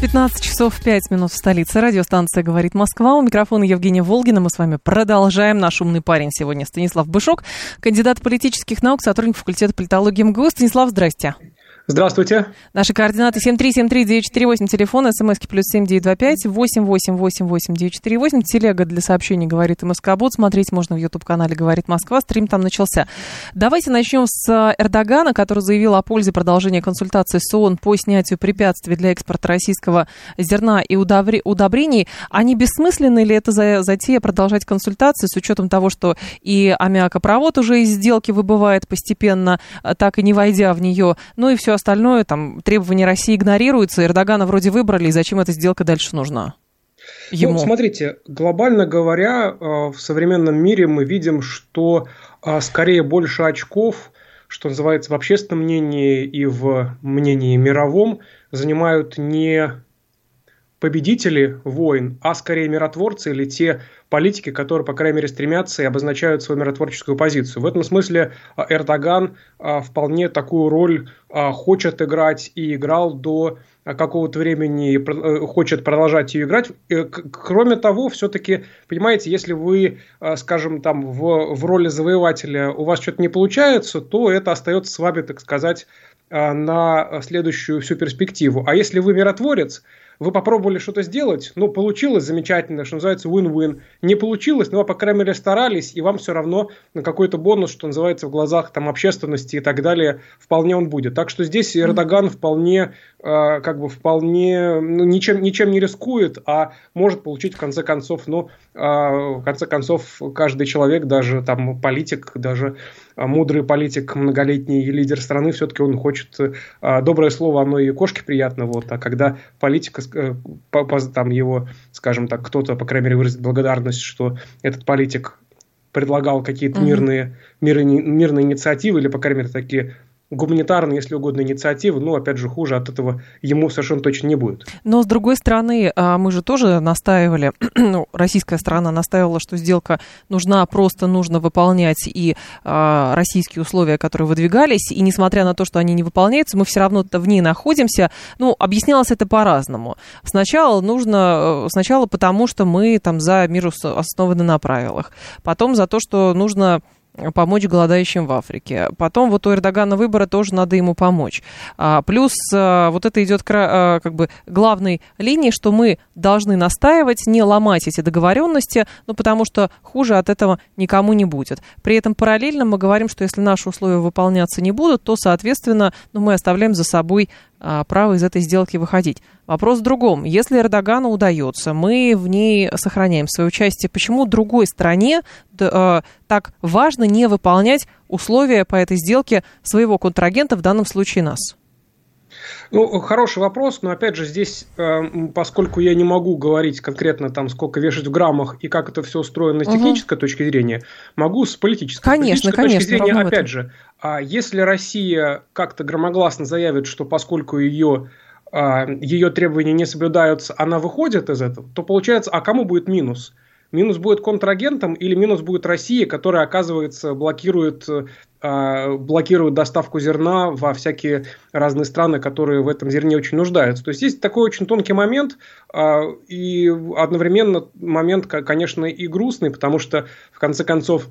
15 часов 5 минут в столице. Радиостанция «Говорит Москва». У микрофона Евгения Волгина. Мы с вами продолжаем. Наш умный парень сегодня Станислав Бышок, кандидат политических наук, сотрудник факультета политологии МГУ. Станислав, здрасте. Здравствуйте. Наши координаты 7373948, телефон, смски плюс 7925 8888948, телега для сообщений «Говорит МСК-бот». Смотреть можно в YouTube-канале «Говорит Москва», стрим там начался. Давайте начнем с Эрдогана, который заявил о пользе продолжения консультаций с ООН по снятию препятствий для экспорта российского зерна и удобрений. А не бессмысленны ли это затея продолжать консультации с учетом того, что и аммиакопровод уже из сделки выбывает постепенно, так и не войдя в нее, ну и все остальное, там, требования России игнорируются, Эрдогана вроде выбрали, и зачем эта сделка дальше нужна? Ему. Ну, смотрите, глобально говоря, э, в современном мире мы видим, что э, скорее больше очков, что называется, в общественном мнении и в мнении мировом занимают не победители войн, а скорее миротворцы или те политики, которые, по крайней мере, стремятся и обозначают свою миротворческую позицию. В этом смысле а, Эрдоган а, вполне такую роль а, хочет играть и играл до какого-то времени э, хочет продолжать ее играть. Э, кроме того, все-таки, понимаете, если вы, скажем, там в, в роли завоевателя у вас что-то не получается, то это остается с вами, так сказать, на следующую всю перспективу. А если вы миротворец, вы попробовали что-то сделать, ну, получилось замечательно, что называется win-win. Не получилось, но вы, по крайней мере, старались, и вам все равно на какой-то бонус, что называется, в глазах там, общественности и так далее, вполне он будет. Так что здесь Эрдоган вполне, э, как бы, вполне, ну, ничем, ничем не рискует, а может получить, в конце концов, ну, э, в конце концов, каждый человек, даже там политик, даже а мудрый политик, многолетний лидер страны, все-таки он хочет а, доброе слово, оно и кошке приятно, вот, а когда политика, э, там его, скажем так, кто-то, по крайней мере, выразит благодарность, что этот политик предлагал какие-то мирные, мирные, мирные инициативы, или, по крайней мере, такие гуманитарные, если угодно, инициативы, но, опять же, хуже от этого ему совершенно точно не будет. Но, с другой стороны, а, мы же тоже настаивали, ну, российская сторона настаивала, что сделка нужна, просто нужно выполнять и а, российские условия, которые выдвигались, и несмотря на то, что они не выполняются, мы все равно в ней находимся. Ну, объяснялось это по-разному. Сначала нужно, э, сначала потому, что мы там за мир основаны на правилах, потом за то, что нужно помочь голодающим в Африке. Потом вот у Эрдогана выбора тоже надо ему помочь. А, плюс а, вот это идет а, как бы главной линией, что мы должны настаивать, не ломать эти договоренности, ну потому что хуже от этого никому не будет. При этом параллельно мы говорим, что если наши условия выполняться не будут, то, соответственно, ну, мы оставляем за собой право из этой сделки выходить. Вопрос в другом. Если Эрдогану удается, мы в ней сохраняем свое участие, почему другой стране э, так важно не выполнять условия по этой сделке своего контрагента, в данном случае нас? Ну, хороший вопрос, но опять же здесь, э, поскольку я не могу говорить конкретно там, сколько вешать в граммах и как это все устроено с технической угу. точки зрения, могу с политической, конечно, политической конечно, точки зрения, опять же, а если Россия как-то громогласно заявит, что поскольку ее а, ее требования не соблюдаются, она выходит из этого, то получается, а кому будет минус? Минус будет контрагентом или минус будет Россия, которая, оказывается, блокирует, а, блокирует доставку зерна во всякие разные страны, которые в этом зерне очень нуждаются. То есть есть такой очень тонкий момент и одновременно момент, конечно, и грустный, потому что, в конце концов,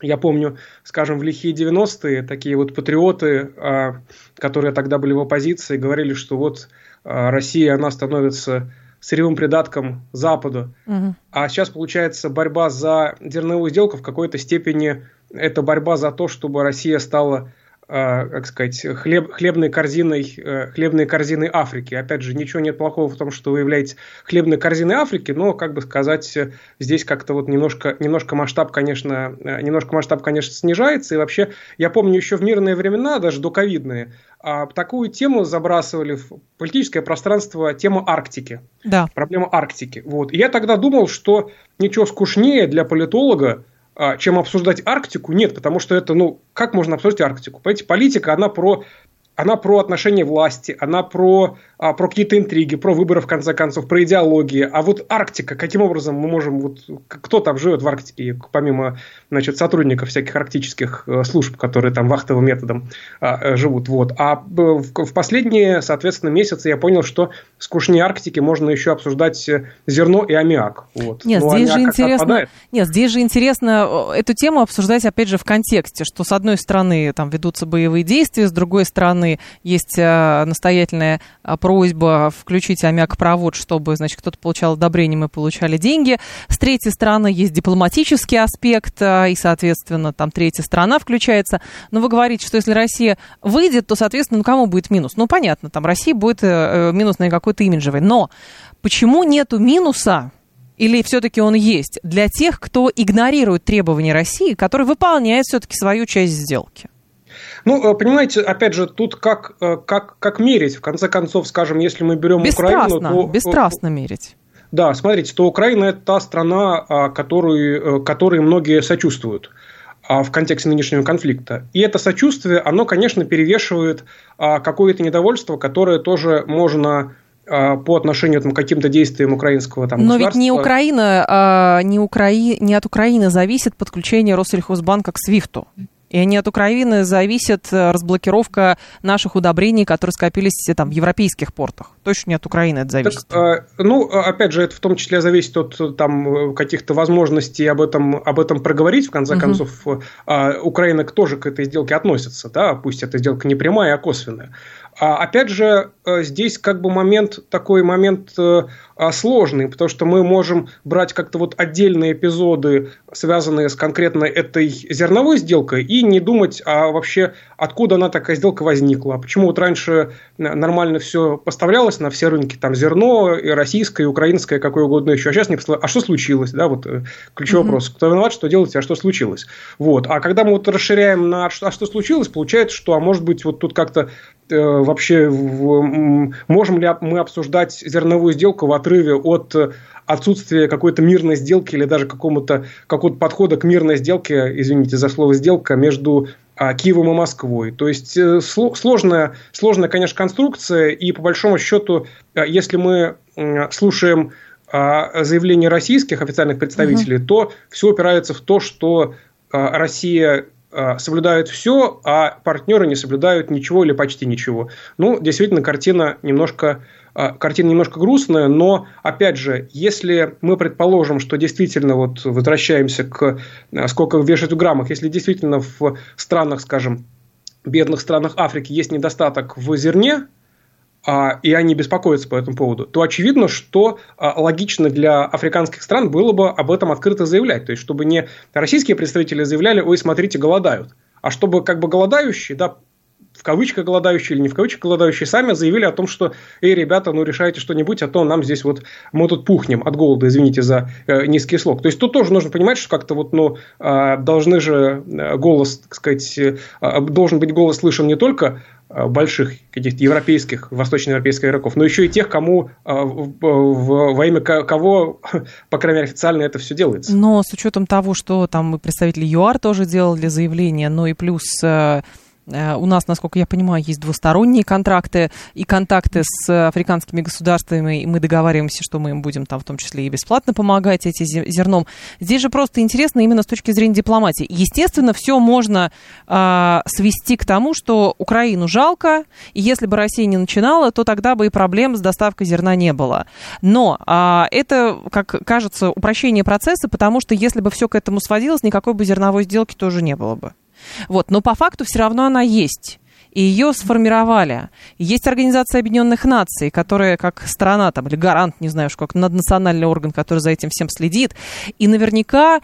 я помню, скажем, в лихие 90-е такие вот патриоты, а, которые тогда были в оппозиции, говорили, что вот Россия, она становится сырьевым придатком Западу. Угу. А сейчас, получается, борьба за зерновую сделку в какой-то степени это борьба за то, чтобы Россия стала как сказать, хлеб, хлебной корзиной, хлебной корзиной Африки. Опять же, ничего нет плохого в том, что вы являетесь хлебной корзиной Африки, но, как бы сказать, здесь как-то вот немножко, немножко масштаб, конечно, немножко масштаб, конечно, снижается. И вообще, я помню еще в мирные времена, даже до ковидные, а, такую тему забрасывали в политическое пространство тему Арктики. Да. Проблема Арктики. Вот. И я тогда думал, что ничего скучнее для политолога, а, чем обсуждать Арктику, нет, потому что это, ну, как можно обсуждать Арктику? Понимаете, политика, она про она про отношения власти, она про, а, про какие-то интриги, про выборы, в конце концов, про идеологии. А вот Арктика, каким образом мы можем, вот, кто там живет в Арктике, помимо значит, сотрудников всяких арктических э, служб, которые там вахтовым методом а, э, живут. Вот. А в, в последние, соответственно, месяцы я понял, что скучнее Арктики можно еще обсуждать э, зерно и аммиак. Вот. Нет, Но здесь же интересно, нет, здесь же интересно эту тему обсуждать, опять же, в контексте, что с одной стороны там ведутся боевые действия, с другой стороны есть э, настоятельная э, просьба включить аммиак-провод, чтобы, значит, кто-то получал одобрение, мы получали деньги. С третьей стороны есть дипломатический аспект, э, и, соответственно, там третья сторона включается. Но вы говорите, что если Россия выйдет, то, соответственно, ну кому будет минус? Ну, понятно, там Россия будет минус на какой-то имиджевый. Но почему нету минуса или все-таки он есть для тех, кто игнорирует требования России, который выполняет все-таки свою часть сделки? Ну, э, понимаете, опять же, тут как, э, как, как мерить. В конце концов, скажем, если мы берем бесстрастно, Украину, то... Э, бесстрастно мерить. Да, смотрите, то Украина – это та страна, а, которой, которой многие сочувствуют а, в контексте нынешнего конфликта. И это сочувствие, оно, конечно, перевешивает а, какое-то недовольство, которое тоже можно по отношению там, к каким-то действиям украинского там, Но ведь не Украина, не, Украи... не от Украины зависит подключение Россельхозбанка к СВИФТу. И не от Украины зависит э, разблокировка наших удобрений, которые скопились э, там, в европейских портах. Точно не от Украины это зависит. Так, э, ну, опять же, это в том числе зависит от там, каких-то возможностей об этом, об этом проговорить. В конце угу. концов, Украина тоже к этой сделке относится. Да? Пусть эта сделка не прямая, а косвенная. А опять же, здесь как бы момент, такой момент а, сложный, потому что мы можем брать как-то вот отдельные эпизоды, связанные с конкретно этой зерновой сделкой, и не думать, а вообще откуда она такая сделка возникла. Почему вот раньше нормально все поставлялось на все рынки, там зерно, и российское, и украинское, какое угодно еще, а сейчас не поставлялось. А что случилось? Да, вот э, ключевой mm-hmm. вопрос. Кто виноват, что делать, а что случилось? Вот. А когда мы вот расширяем на а что случилось, получается, что, а может быть, вот тут как-то э, вообще в, можем ли мы обсуждать зерновую сделку в отрыве от э, отсутствия какой-то мирной сделки или даже какого-то какого подхода к мирной сделке, извините за слово сделка, между а, Киевом и Москвой. То есть э, сложная, сложная, конечно, конструкция, и по большому счету, э, если мы слушаем а, заявления российских официальных представителей, угу. то все упирается в то, что а, Россия соблюдают все, а партнеры не соблюдают ничего или почти ничего. Ну, действительно, картина немножко а, картина немножко грустная, но, опять же, если мы предположим, что действительно, вот возвращаемся к а, сколько вешать в граммах, если действительно в странах, скажем, бедных странах Африки есть недостаток в зерне, и они беспокоятся по этому поводу, то очевидно, что логично для африканских стран было бы об этом открыто заявлять. То есть, чтобы не российские представители заявляли, ой, смотрите, голодают, а чтобы как бы голодающие, да, в кавычках голодающие или не в кавычках голодающие, сами заявили о том, что, эй, ребята, ну решайте что-нибудь, а то нам здесь вот, мы тут пухнем от голода, извините за э, низкий слог. То есть тут тоже нужно понимать, что как-то вот, ну, э, должны же э, голос, так сказать, э, должен быть голос слышен не только больших каких-то европейских, восточноевропейских игроков, но еще и тех, кому э, в, во имя кого, по крайней мере, официально это все делается. Но с учетом того, что там представители ЮАР тоже делали заявление, ну и плюс Э, у нас, насколько я понимаю, есть двусторонние контракты и контакты с африканскими государствами, и мы договариваемся, что мы им будем там в том числе и бесплатно помогать эти зерном. Здесь же просто интересно именно с точки зрения дипломатии. Естественно, все можно а, свести к тому, что Украину жалко, и если бы Россия не начинала, то тогда бы и проблем с доставкой зерна не было. Но а, это, как кажется, упрощение процесса, потому что если бы все к этому сводилось, никакой бы зерновой сделки тоже не было бы. Вот, но по факту все равно она есть и ее сформировали. Есть Организация Объединенных Наций, которая как страна там, или гарант, не знаю, как наднациональный орган, который за этим всем следит. И наверняка,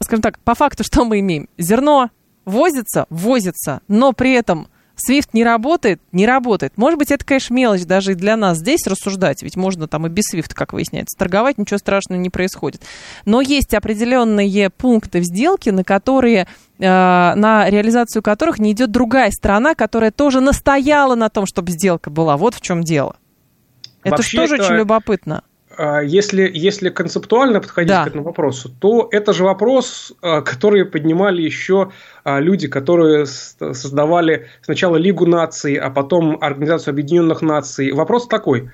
скажем так, по факту что мы имеем? Зерно возится, возится, но при этом Свифт не работает? Не работает. Может быть, это, конечно, мелочь даже и для нас здесь рассуждать, ведь можно там и без Свифта, как выясняется, торговать, ничего страшного не происходит. Но есть определенные пункты в сделке, на которые э, на реализацию которых не идет другая страна, которая тоже настояла на том, чтобы сделка была. Вот в чем дело. Это Вообще тоже это... очень любопытно. А, если, если концептуально подходить да. к этому вопросу, то это же вопрос, а, который поднимали еще а, люди, которые создавали сначала Лигу наций, а потом Организацию Объединенных Наций. Вопрос такой,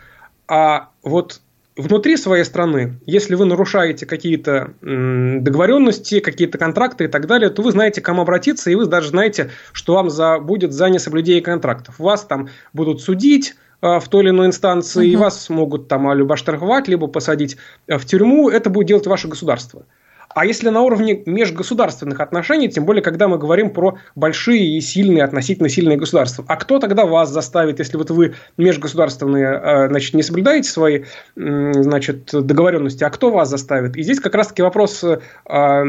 а вот внутри своей страны, если вы нарушаете какие-то договоренности, какие-то контракты и так далее, то вы знаете, к кому обратиться, и вы даже знаете, что вам за, будет за несоблюдение контрактов. Вас там будут судить, в той или иной инстанции, угу. и вас могут там либо оштрафовать, либо посадить э, в тюрьму, это будет делать ваше государство. А если на уровне межгосударственных отношений, тем более, когда мы говорим про большие и сильные, относительно сильные государства, а кто тогда вас заставит, если вот вы межгосударственные, э, значит, не соблюдаете свои, значит, договоренности, а кто вас заставит? И здесь как раз-таки вопрос, э,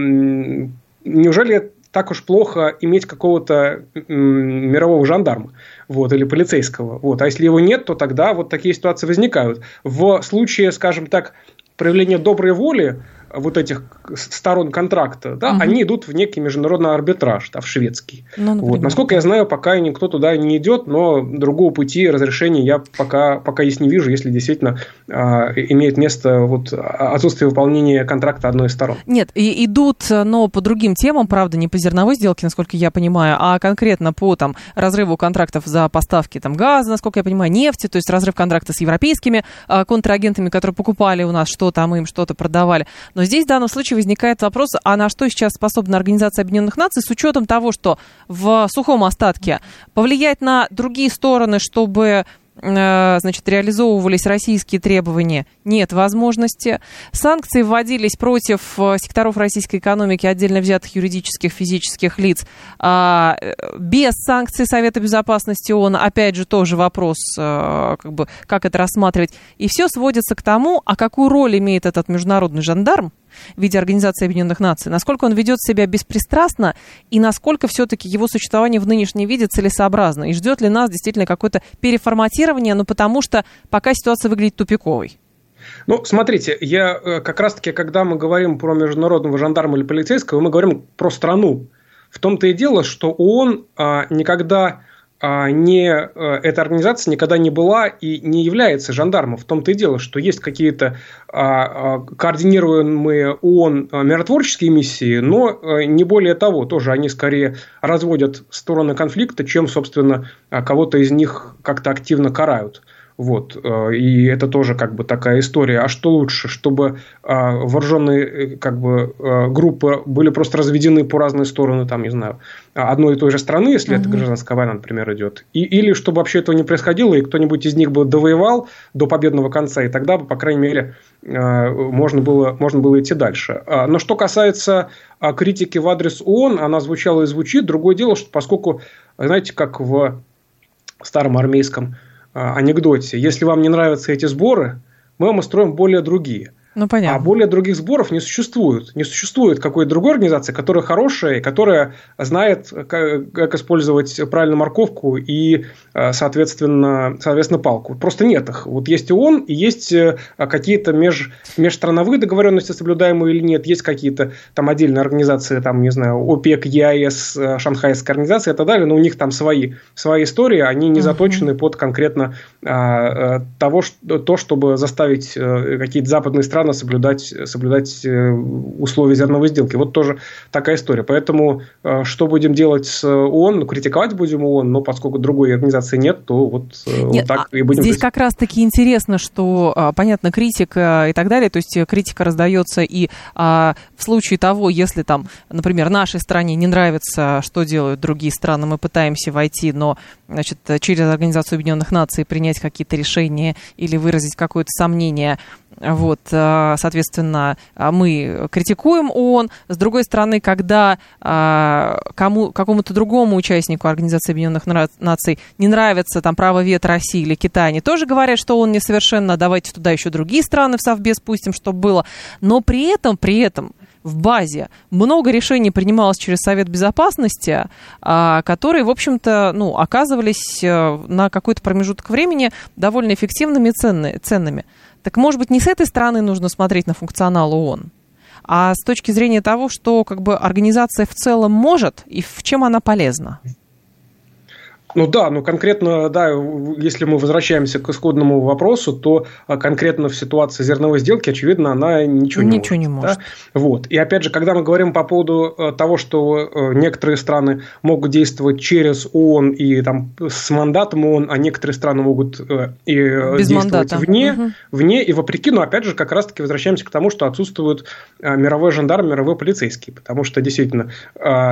неужели так уж плохо иметь какого-то мирового жандарма вот, или полицейского. Вот. А если его нет, то тогда вот такие ситуации возникают. В случае, скажем так, проявления доброй воли вот этих сторон контракта, да, угу. они идут в некий международный арбитраж, да, в шведский. Ну, вот. Насколько я знаю, пока никто туда не идет, но другого пути разрешения я пока, пока есть не вижу, если действительно а, имеет место вот, отсутствие выполнения контракта одной из сторон. Нет, и идут, но по другим темам, правда, не по зерновой сделке, насколько я понимаю, а конкретно по там, разрыву контрактов за поставки там, газа, насколько я понимаю, нефти, то есть разрыв контракта с европейскими а, контрагентами, которые покупали у нас что-то, а мы им что-то продавали. Но здесь в данном случае возникает вопрос, а на что сейчас способна Организация Объединенных Наций с учетом того, что в сухом остатке повлиять на другие стороны, чтобы значит, реализовывались российские требования, нет возможности. Санкции вводились против э, секторов российской экономики, отдельно взятых юридических, физических лиц. А, э, без санкций Совета Безопасности ООН, опять же, тоже вопрос, как, бы, как это рассматривать. И все сводится к тому, а какую роль имеет этот международный жандарм, в виде Организации Объединенных Наций, насколько он ведет себя беспристрастно и насколько все-таки его существование в нынешнем виде целесообразно, и ждет ли нас действительно какое-то переформатирование, ну потому что пока ситуация выглядит тупиковой. Ну, смотрите, я э, как раз-таки, когда мы говорим про международного жандарма или полицейского, мы говорим про страну. В том-то и дело, что ООН а, никогда не, э, эта организация никогда не была и не является жандармом. В том-то и дело, что есть какие-то а, а, координируемые ООН миротворческие миссии, но э, не более того. Тоже они скорее разводят стороны конфликта, чем, собственно, кого-то из них как-то активно карают. Вот. Э, и это тоже как бы такая история. А что лучше, чтобы а, вооруженные э, как бы э, группы были просто разведены по разные стороны, там, не знаю, одной и той же страны, если угу. это гражданская война, например, идет. И, или чтобы вообще этого не происходило, и кто-нибудь из них бы довоевал до победного конца, и тогда бы, по крайней мере, можно было, можно было идти дальше. А, но что касается а, критики в адрес ООН, она звучала и звучит. Другое дело, что поскольку, знаете, как в старом армейском анекдоте. Если вам не нравятся эти сборы, мы вам устроим более другие. Ну, понятно. А более других сборов не существует. Не существует какой-то другой организации, которая хорошая, которая знает, как, как использовать правильно морковку и, э, соответственно, соответственно, палку. Просто нет их. Вот есть ООН и есть э, какие-то меж, межстрановые договоренности, соблюдаемые или нет. Есть какие-то там отдельные организации, там, не знаю, ОПЕК, ЕАЭС, э, Шанхайская организация и так далее, но у них там свои, свои истории, они не заточены uh-huh. под конкретно а, того, что, то, чтобы заставить какие-то западные страны страны соблюдать, соблюдать э, условия зерновой сделки. Вот тоже такая история. Поэтому э, что будем делать с ООН? Ну, критиковать будем ООН, но поскольку другой организации нет, то вот, э, нет, вот так и будем. Здесь как раз-таки интересно, что, а, понятно, критика и так далее, то есть критика раздается и а, в случае того, если там, например, нашей стране не нравится, что делают другие страны, мы пытаемся войти, но значит, через Организацию Объединенных Наций принять какие-то решения или выразить какое-то сомнение, вот, э, соответственно, мы критикуем ООН. С другой стороны, когда э, кому, какому-то другому участнику Организации Объединенных Наций не нравится там право вето России или Китая, они тоже говорят, что он несовершенно, давайте туда еще другие страны в Совбез пустим, чтобы было. Но при этом, при этом в базе. Много решений принималось через Совет Безопасности, а, которые, в общем-то, ну, оказывались э, на какой-то промежуток времени довольно эффективными и ценными. Так, может быть, не с этой стороны нужно смотреть на функционал ООН, а с точки зрения того, что как бы организация в целом может и в чем она полезна? Ну да, ну конкретно, да, если мы возвращаемся к исходному вопросу, то а, конкретно в ситуации зерновой сделки, очевидно, она ничего не ничего может. Не может. Да? Вот. И опять же, когда мы говорим по поводу э, того, что э, некоторые страны могут действовать через ООН и там с мандатом ООН, а некоторые страны могут э, и Без действовать мандата. вне, угу. вне и вопреки, но опять же, как раз-таки возвращаемся к тому, что отсутствует мировой жандарм, мировой полицейский. Потому что действительно,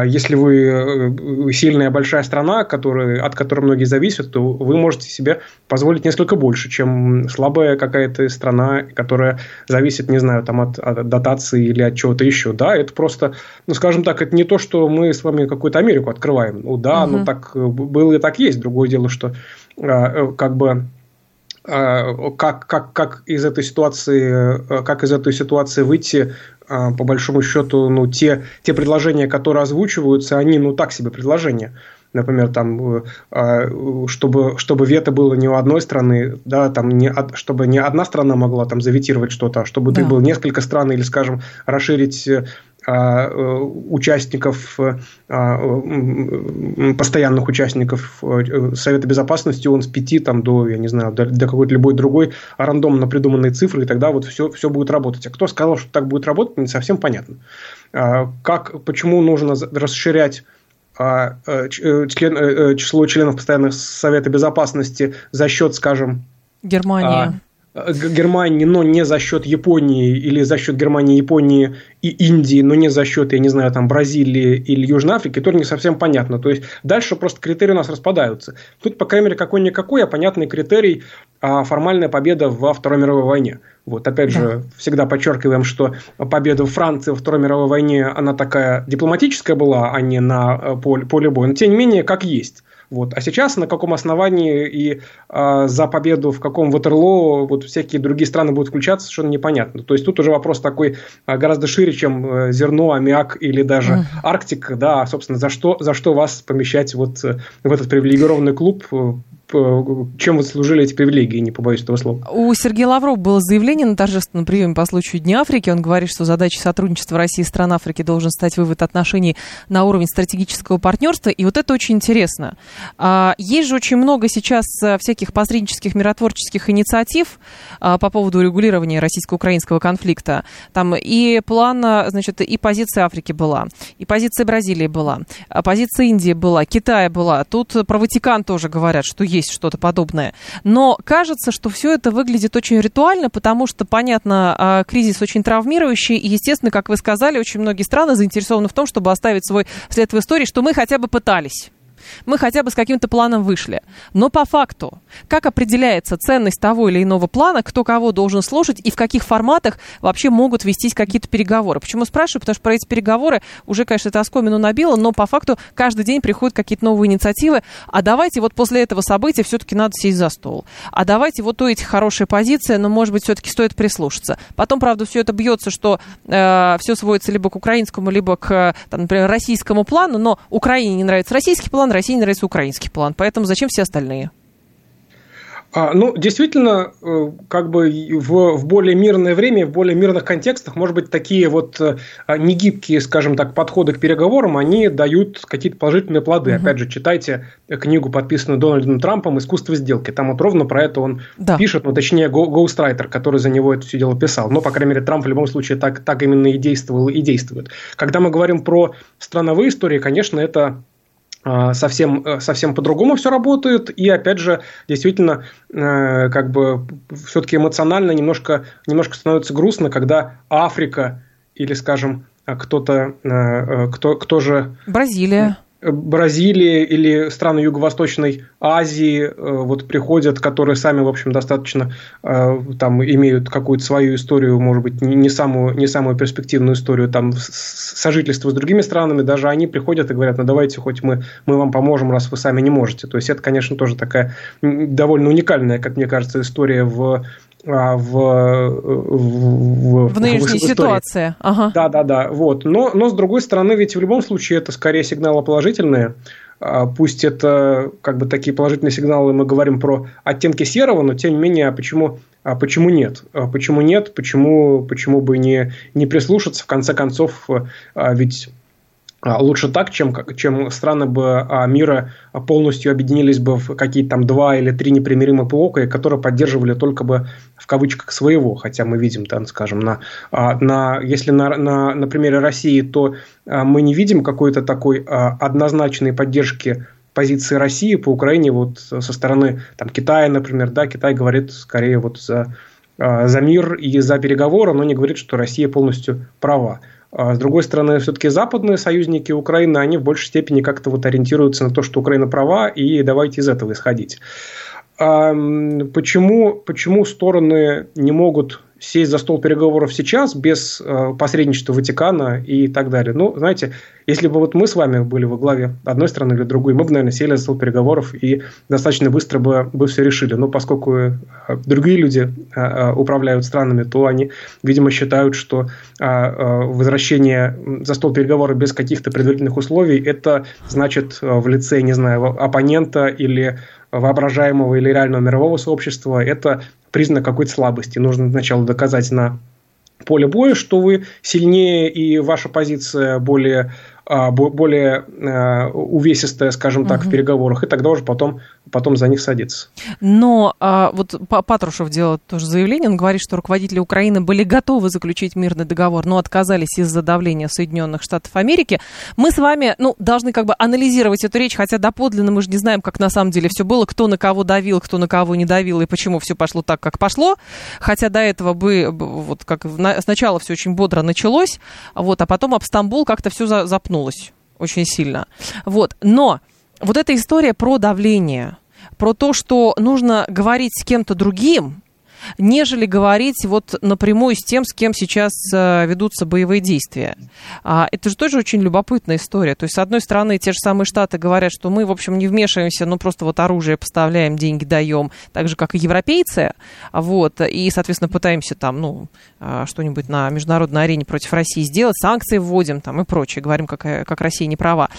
если вы сильная большая страна, которая, от которой многие зависят, то вы можете себе позволить несколько больше, чем слабая какая-то страна, которая зависит, не знаю, там от, от дотации или от чего-то еще. Да, это просто, ну, скажем так, это не то, что мы с вами какую-то Америку открываем. Ну, да, угу. ну, так было и так есть. Другое дело, что э, как бы как, как, как из этой ситуации, как из этой ситуации выйти, по большому счету, ну, те, те предложения, которые озвучиваются, они, ну, так себе предложения например, там, э, а, чтобы, чтобы вето было не у одной страны, да, там, не, чтобы не одна страна могла там заветировать что-то, а чтобы да. ты был несколько стран, или, скажем, расширить э, а, э, участников, а, постоянных участников Совета Безопасности, он с пяти там, до, я не знаю, до, до какой-то любой другой рандомно придуманной цифры, и тогда вот все, все будет работать. А кто сказал, что так будет работать, не совсем понятно. Как, почему нужно расширять а, э, э, член, э, число членов постоянных Совета Безопасности за счет, скажем, Германии. А, Германии, но не за счет Японии или за счет Германии, Японии и Индии, но не за счет, я не знаю, там Бразилии или Южной Африки, тоже не совсем понятно. То есть дальше просто критерии у нас распадаются. Тут, по крайней мере, какой-никакой, а понятный критерий а формальная победа во Второй мировой войне. Вот, опять да. же, всегда подчеркиваем, что победа в Франции во Второй мировой войне, она такая дипломатическая была, а не на э, поле, поле боя. Но, тем не менее, как есть. Вот. А сейчас на каком основании и э, за победу в каком Ватерлоо вот всякие другие страны будут включаться, совершенно непонятно. То есть тут уже вопрос такой э, гораздо шире, чем э, зерно, аммиак или даже mm. Арктика. Да, собственно, за что, за что вас помещать вот э, в этот привилегированный клуб э, чем вы служили эти привилегии, не побоюсь этого слова. У Сергея Лаврова было заявление на торжественном приеме по случаю Дня Африки. Он говорит, что задачей сотрудничества России и стран Африки должен стать вывод отношений на уровень стратегического партнерства. И вот это очень интересно. А, есть же очень много сейчас э, всяких посреднических миротворческих инициатив а, по поводу урегулирования российско-украинского конфликта. Там и план, значит, и позиция Африки была, и позиция Бразилии была, а позиция Индии была, Китая была. Тут про Ватикан тоже говорят, что есть что-то подобное. Но кажется, что все это выглядит очень ритуально, потому что, понятно, а, кризис очень травмирующий, и, естественно, как вы сказали, очень многие страны заинтересованы в том, чтобы оставить свой след в истории, что мы хотя бы пытались мы хотя бы с каким-то планом вышли. Но по факту, как определяется ценность того или иного плана, кто кого должен слушать и в каких форматах вообще могут вестись какие-то переговоры? Почему спрашиваю? Потому что про эти переговоры уже, конечно, это оскомину набило, но по факту каждый день приходят какие-то новые инициативы. А давайте вот после этого события все-таки надо сесть за стол. А давайте вот у этих хорошие позиции, но, может быть, все-таки стоит прислушаться. Потом, правда, все это бьется, что э, все сводится либо к украинскому, либо к, там, например, российскому плану, но Украине не нравится российский план, России не нравится украинский план. Поэтому зачем все остальные? А, ну, действительно, э, как бы в, в более мирное время, в более мирных контекстах, может быть, такие вот э, негибкие, скажем так, подходы к переговорам, они дают какие-то положительные плоды. Угу. Опять же, читайте книгу, подписанную Дональдом Трампом «Искусство сделки». Там вот ровно про это он да. пишет, ну, точнее, гоустрайтер, который за него это все дело писал. Но, по крайней мере, Трамп в любом случае так, так именно и действовал и действует. Когда мы говорим про страновые истории, конечно, это а, совсем, э, совсем по-другому все работает. И опять же, действительно, э, как бы все-таки эмоционально немножко, немножко становится грустно, когда Африка или, скажем, кто-то, э, кто, кто же... Бразилия. Бразилии или страны Юго-Восточной Азии э, вот приходят, которые сами, в общем, достаточно э, там имеют какую-то свою историю, может быть, не самую, не самую перспективную историю там сожительства с другими странами, даже они приходят и говорят, ну давайте хоть мы, мы вам поможем, раз вы сами не можете. То есть это, конечно, тоже такая довольно уникальная, как мне кажется, история в в, в, в нынешней в ситуации. Ага. Да, да, да. Вот. Но, но, с другой стороны, ведь в любом случае это скорее сигналы положительные. А, пусть это как бы такие положительные сигналы, мы говорим про оттенки серого, но тем не менее, почему, а почему нет? Почему нет? Почему, почему бы не, не прислушаться? В конце концов, ведь а, лучше так, чем, чем страны бы а, мира полностью объединились бы в какие-то там два или три непримиримых блока, которые поддерживали только бы в кавычках своего, хотя мы видим, там, скажем, на, а, на, если на, на, на примере России, то мы не видим какой-то такой однозначной поддержки позиции России по Украине вот со стороны там, Китая, например, да, Китай говорит скорее вот за, за мир и за переговоры, но не говорит, что Россия полностью права. А с другой стороны, все-таки западные союзники Украины, они в большей степени как-то вот ориентируются на то, что Украина права, и давайте из этого исходить. Почему, почему стороны не могут сесть за стол переговоров сейчас без э, посредничества Ватикана и так далее. Ну, знаете, если бы вот мы с вами были во главе одной страны или другой, мы бы, наверное, сели за стол переговоров и достаточно быстро бы, бы все решили. Но поскольку э, другие люди э, управляют странами, то они, видимо, считают, что возвращение за стол переговоров без каких-то предварительных условий это значит в лице, не знаю, оппонента или воображаемого или реального мирового сообщества, это признак какой-то слабости. Нужно сначала доказать на поле боя, что вы сильнее и ваша позиция более более а, увесистая, скажем так, угу. в переговорах, и тогда уже потом, потом за них садиться. Но а, вот Патрушев делал тоже заявление, он говорит, что руководители Украины были готовы заключить мирный договор, но отказались из-за давления Соединенных Штатов Америки. Мы с вами, ну, должны как бы анализировать эту речь, хотя доподлинно мы же не знаем, как на самом деле все было, кто на кого давил, кто на кого не давил, и почему все пошло так, как пошло. Хотя до этого бы, вот как сначала все очень бодро началось, вот, а потом об Стамбул как-то все запнуло запнулась очень сильно. Вот. Но вот эта история про давление, про то, что нужно говорить с кем-то другим, нежели говорить вот напрямую с тем, с кем сейчас э, ведутся боевые действия. А, это же тоже очень любопытная история. То есть, с одной стороны, те же самые Штаты говорят, что мы, в общем, не вмешиваемся, ну, просто вот оружие поставляем, деньги даем, так же, как и европейцы, вот, и, соответственно, пытаемся там, ну, а, что-нибудь на международной арене против России сделать, санкции вводим там и прочее, говорим, как, как Россия не права.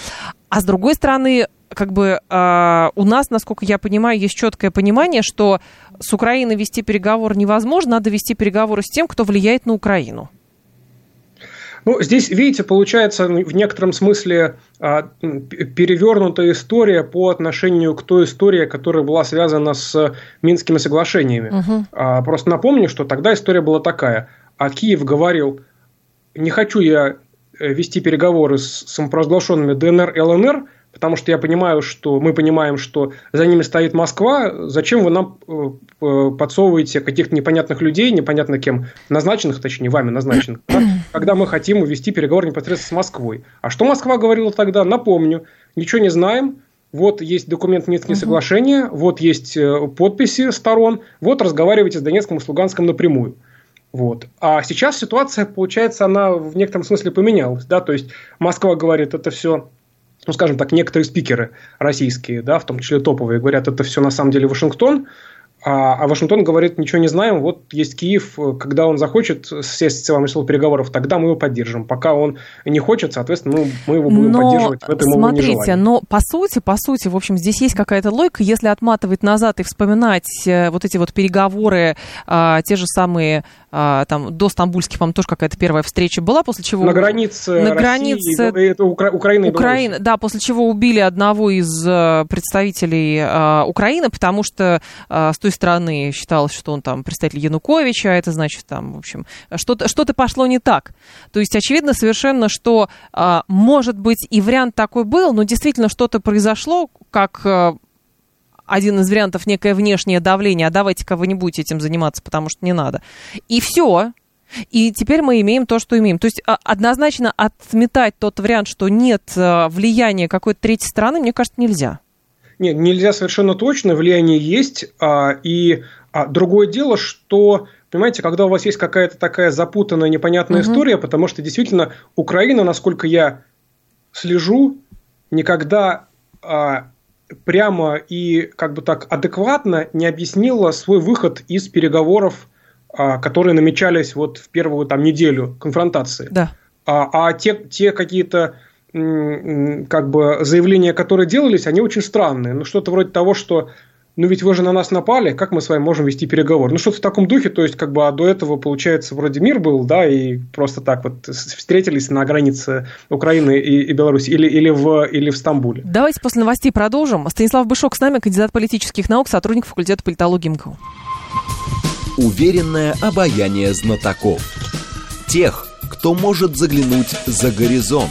А с другой стороны, как бы э, у нас, насколько я понимаю, есть четкое понимание, что с Украиной вести переговоры невозможно, надо вести переговоры с тем, кто влияет на Украину. Ну, здесь, видите, получается в некотором смысле а, перевернутая история по отношению к той истории, которая была связана с Минскими соглашениями. Угу. Просто напомню, что тогда история была такая. А Киев говорил, не хочу я э, вести переговоры с самопровозглашенными ДНР и ЛНР, потому что я понимаю, что мы понимаем, что за ними стоит Москва, зачем вы нам э, э, подсовываете каких-то непонятных людей, непонятно кем, назначенных, точнее, вами назначенных, да, когда мы хотим увести переговоры непосредственно с Москвой. А что Москва говорила тогда? Напомню, ничего не знаем, вот есть документ Минские угу. соглашения, вот есть э, подписи сторон, вот разговаривайте с Донецком и с Луганском напрямую. Вот. А сейчас ситуация, получается, она в некотором смысле поменялась. Да? То есть Москва говорит, это все ну, скажем так, некоторые спикеры российские, да, в том числе топовые, говорят, это все на самом деле Вашингтон, а, а Вашингтон говорит, ничего не знаем, вот есть Киев, когда он захочет сесть с вами стол переговоров, тогда мы его поддержим. Пока он не хочет, соответственно, мы, мы его будем но, поддерживать в этом Смотрите, но по сути, по сути, в общем, здесь есть какая-то логика, если отматывать назад и вспоминать э, вот эти вот переговоры, а, те же самые а, там до стамбульских, по-моему, тоже какая-то первая встреча была, после чего... На границе на границе это Укра... Украины и Украина, Да, после чего убили одного из э, представителей а, Украины, потому что а, с той стороны считалось, что он там представитель Януковича, а это значит там, в общем, что-то что пошло не так. То есть очевидно совершенно, что а, может быть и вариант такой был, но действительно что-то произошло, как а, один из вариантов некое внешнее давление, а давайте-ка вы не будете этим заниматься, потому что не надо. И все. И теперь мы имеем то, что имеем. То есть а, однозначно отметать тот вариант, что нет а, влияния какой-то третьей стороны, мне кажется, нельзя. Нет, нельзя совершенно точно, влияние есть. А, и а, другое дело, что, понимаете, когда у вас есть какая-то такая запутанная, непонятная угу. история, потому что действительно Украина, насколько я слежу, никогда а, прямо и как бы так адекватно не объяснила свой выход из переговоров а, которые намечались вот в первую там неделю конфронтации. Да. А, а те, те какие-то как бы заявления, которые делались, они очень странные. Ну, что-то вроде того, что ну ведь вы же на нас напали, как мы с вами можем вести переговоры? Ну, что-то в таком духе, то есть, как бы, а до этого, получается, вроде мир был, да, и просто так вот встретились на границе Украины и, и Беларуси, или, или, в, или в Стамбуле. Давайте после новостей продолжим. Станислав Бышок с нами, кандидат политических наук, сотрудник факультета политологии МГУ. Уверенное обаяние знатоков. Тех, кто может заглянуть за горизонт.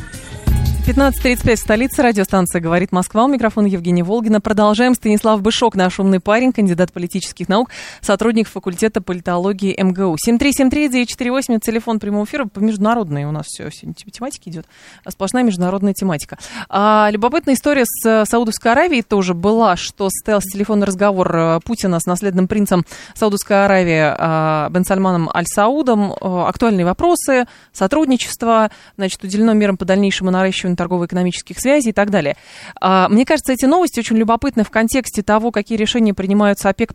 15.35 в столице. Радиостанция «Говорит Москва». У микрофона Евгения Волгина. Продолжаем. Станислав Бышок, наш умный парень, кандидат политических наук, сотрудник факультета политологии МГУ. 7373948, телефон прямого эфира. По международной у нас все, все тематика идет. Сплошная международная тематика. А, любопытная история с Саудовской Аравией тоже была, что состоялся телефонный разговор э, Путина с наследным принцем Саудовской Аравии а, Бен Сальманом Аль-Саудом. Э, актуальные вопросы, сотрудничество, значит, уделено мерам по дальнейшему наращиванию торгово-экономических связей и так далее. А, мне кажется, эти новости очень любопытны в контексте того, какие решения принимаются ОПЕК+,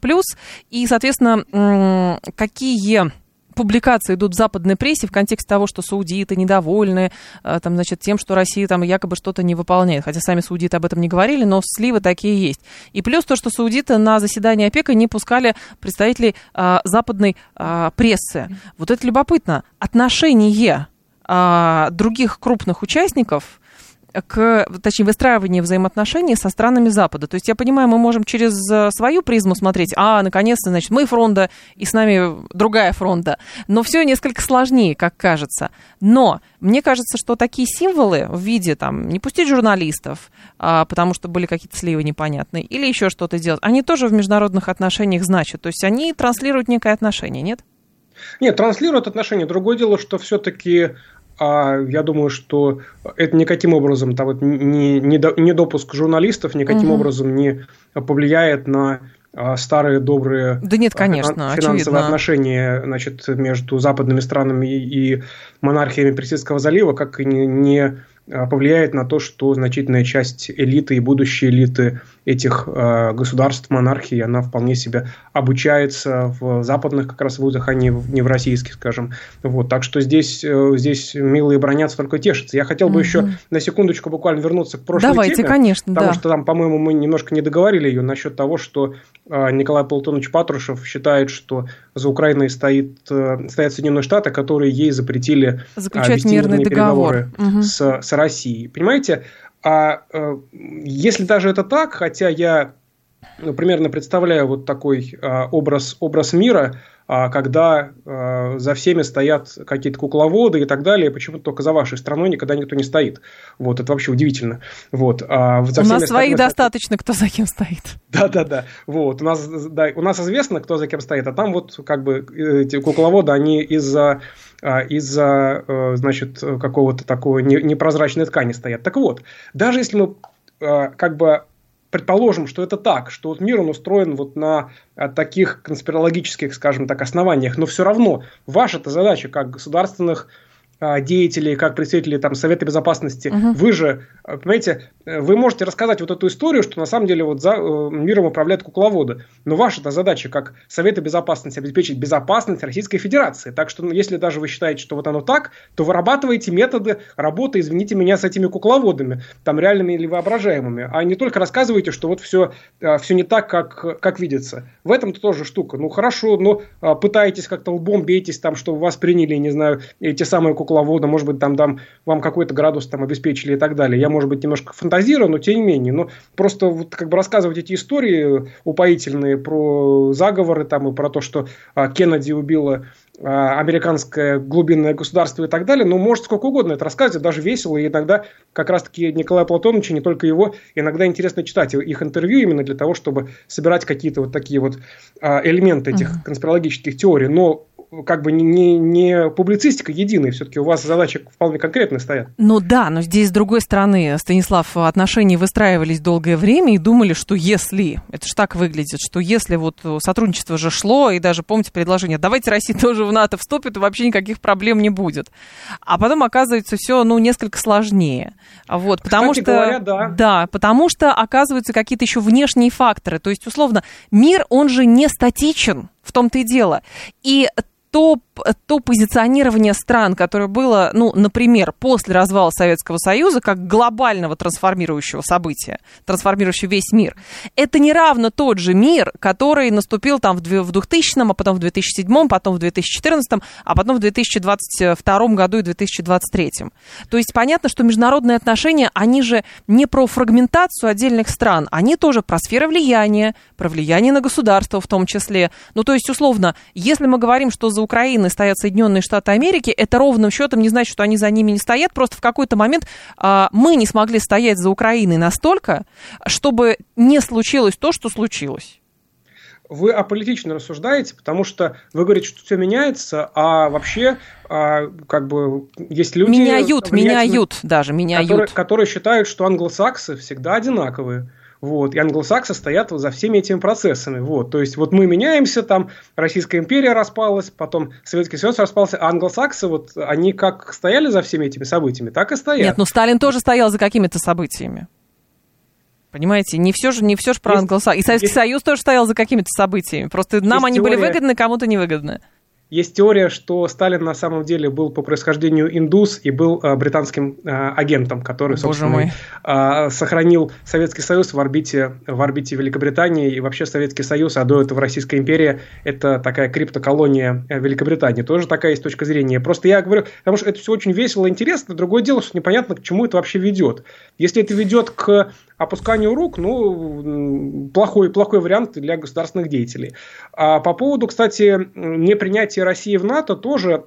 и, соответственно, какие публикации идут в западной прессе в контексте того, что саудиты недовольны а, там, значит, тем, что Россия там якобы что-то не выполняет. Хотя сами саудиты об этом не говорили, но сливы такие есть. И плюс то, что саудиты на заседание ОПЕКа не пускали представителей а, западной а, прессы. Вот это любопытно. Отношение а, других крупных участников к, точнее, выстраиванию взаимоотношений со странами Запада. То есть, я понимаю, мы можем через э, свою призму смотреть, а, наконец-то, значит, мы фронта, и с нами другая фронта. Но все несколько сложнее, как кажется. Но мне кажется, что такие символы в виде, там, не пустить журналистов, а, потому что были какие-то сливы непонятные, или еще что-то делать, они тоже в международных отношениях значат. То есть, они транслируют некое отношение, нет? Нет, транслируют отношения. Другое дело, что все-таки а я думаю, что это никаким образом там, вот, не, не, до, не допуск журналистов никаким угу. образом не повлияет на а, старые добрые да нет, конечно, финансовые очевидно. отношения значит, между западными странами и монархиями Персидского залива, как и не, не а, повлияет на то, что значительная часть элиты и будущей элиты этих э, государств, монархии, она вполне себе обучается в западных как раз вузах, а не в, не в российских, скажем. Вот, так что здесь, э, здесь милые бронятся, только тешатся. Я хотел бы mm-hmm. еще на секундочку буквально вернуться к прошлой Давайте, теме. конечно, потому да. что там, по-моему, мы немножко не договорили ее насчет того, что э, Николай Платонович Патрушев считает, что за Украиной стоит, э, стоят Соединенные Штаты, которые ей запретили заключать э, мирный договор угу. с, с Россией. Понимаете, а э, если даже это так, хотя я ну, примерно представляю вот такой а, образ, образ мира, а, когда а, за всеми стоят какие-то кукловоды и так далее, почему-то только за вашей страной никогда никто не стоит. Вот, это вообще удивительно. Вот, а за у нас своих стоят... достаточно, кто за кем стоит. Да-да-да. Вот, у нас, да, у нас известно, кто за кем стоит, а там вот как бы эти кукловоды, они из-за из-за, э, значит, какого-то такого непрозрачной ткани стоят. Так вот, даже если мы как бы предположим, что это так, что вот мир он устроен вот на а, таких конспирологических, скажем так, основаниях, но все равно ваша-то задача как государственных а, деятелей, как представители там, Совета Безопасности, угу. вы же, а, понимаете, вы можете рассказать вот эту историю, что на самом деле вот за э, миром управляют кукловоды. Но ваша-то задача как Совета Безопасности обеспечить безопасность Российской Федерации. Так что, ну, если даже вы считаете, что вот оно так, то вырабатываете методы работы, извините меня, с этими кукловодами, там реальными или воображаемыми, а не только рассказываете, что вот все, а, все не так, как, как видится. В этом-то тоже штука. Ну, хорошо, но пытаетесь как-то лбом, бейтесь там, чтобы вас приняли, не знаю, эти самые кукловоды кукловода, может быть, там, там вам какой-то градус там обеспечили и так далее. Я, может быть, немножко фантазирую, но тем не менее. Но просто вот как бы рассказывать эти истории упоительные про заговоры там и про то, что а, Кеннеди убила а, американское глубинное государство и так далее, но может сколько угодно это рассказывать, даже весело, и иногда как раз-таки Николая Платоновича, не только его, иногда интересно читать их интервью именно для того, чтобы собирать какие-то вот такие вот а, элементы этих конспирологических теорий, но как бы не, не публицистика единая, все-таки у вас задачи вполне конкретные стоят. Ну да, но здесь с другой стороны, Станислав, отношения выстраивались долгое время и думали, что если, это же так выглядит, что если вот сотрудничество же шло, и даже, помните, предложение, давайте Россия тоже в НАТО вступит, и вообще никаких проблем не будет. А потом оказывается все, ну, несколько сложнее. Вот, потому Кстати что... Говоря, да. да, потому что оказываются какие-то еще внешние факторы. То есть, условно, мир, он же не статичен в том-то и дело. И то, то позиционирование стран, которое было, ну, например, после развала Советского Союза, как глобального трансформирующего события, трансформирующего весь мир, это не равно тот же мир, который наступил там в 2000, а потом в 2007, потом в 2014, а потом в 2022 году и 2023. То есть понятно, что международные отношения, они же не про фрагментацию отдельных стран, они тоже про сферы влияния, про влияние на государство в том числе. Ну, то есть, условно, если мы говорим, что за Украиной стоят Соединенные Штаты Америки, это ровным счетом не значит, что они за ними не стоят. Просто в какой-то момент а, мы не смогли стоять за Украиной настолько, чтобы не случилось то, что случилось вы аполитично рассуждаете, потому что вы говорите, что все меняется, а вообще а, как бы есть люди... Меняют, меняют даже, меняют. Которые, которые считают, что англосаксы всегда одинаковые. Вот, и англосаксы стоят за всеми этими процессами. Вот, то есть, вот мы меняемся, там Российская империя распалась, потом Советский Союз распался, а англосаксы, вот, они как стояли за всеми этими событиями, так и стоят. Нет, ну Сталин тоже стоял за какими-то событиями. Понимаете, не все же, не все же про англосаксов. И Советский есть, Союз тоже стоял за какими-то событиями. Просто нам они теория... были выгодны, кому-то невыгодны. Есть теория, что Сталин на самом деле был по происхождению индус и был э, британским э, агентом, который, собственно, э, сохранил Советский Союз в орбите, в орбите Великобритании и вообще Советский Союз, а до этого Российская империя – это такая криптоколония э, Великобритании. Тоже такая есть точка зрения. Просто я говорю, потому что это все очень весело и интересно. Другое дело, что непонятно, к чему это вообще ведет. Если это ведет к опусканию рук, ну, плохой, плохой вариант для государственных деятелей. А по поводу, кстати, непринятия России в НАТО тоже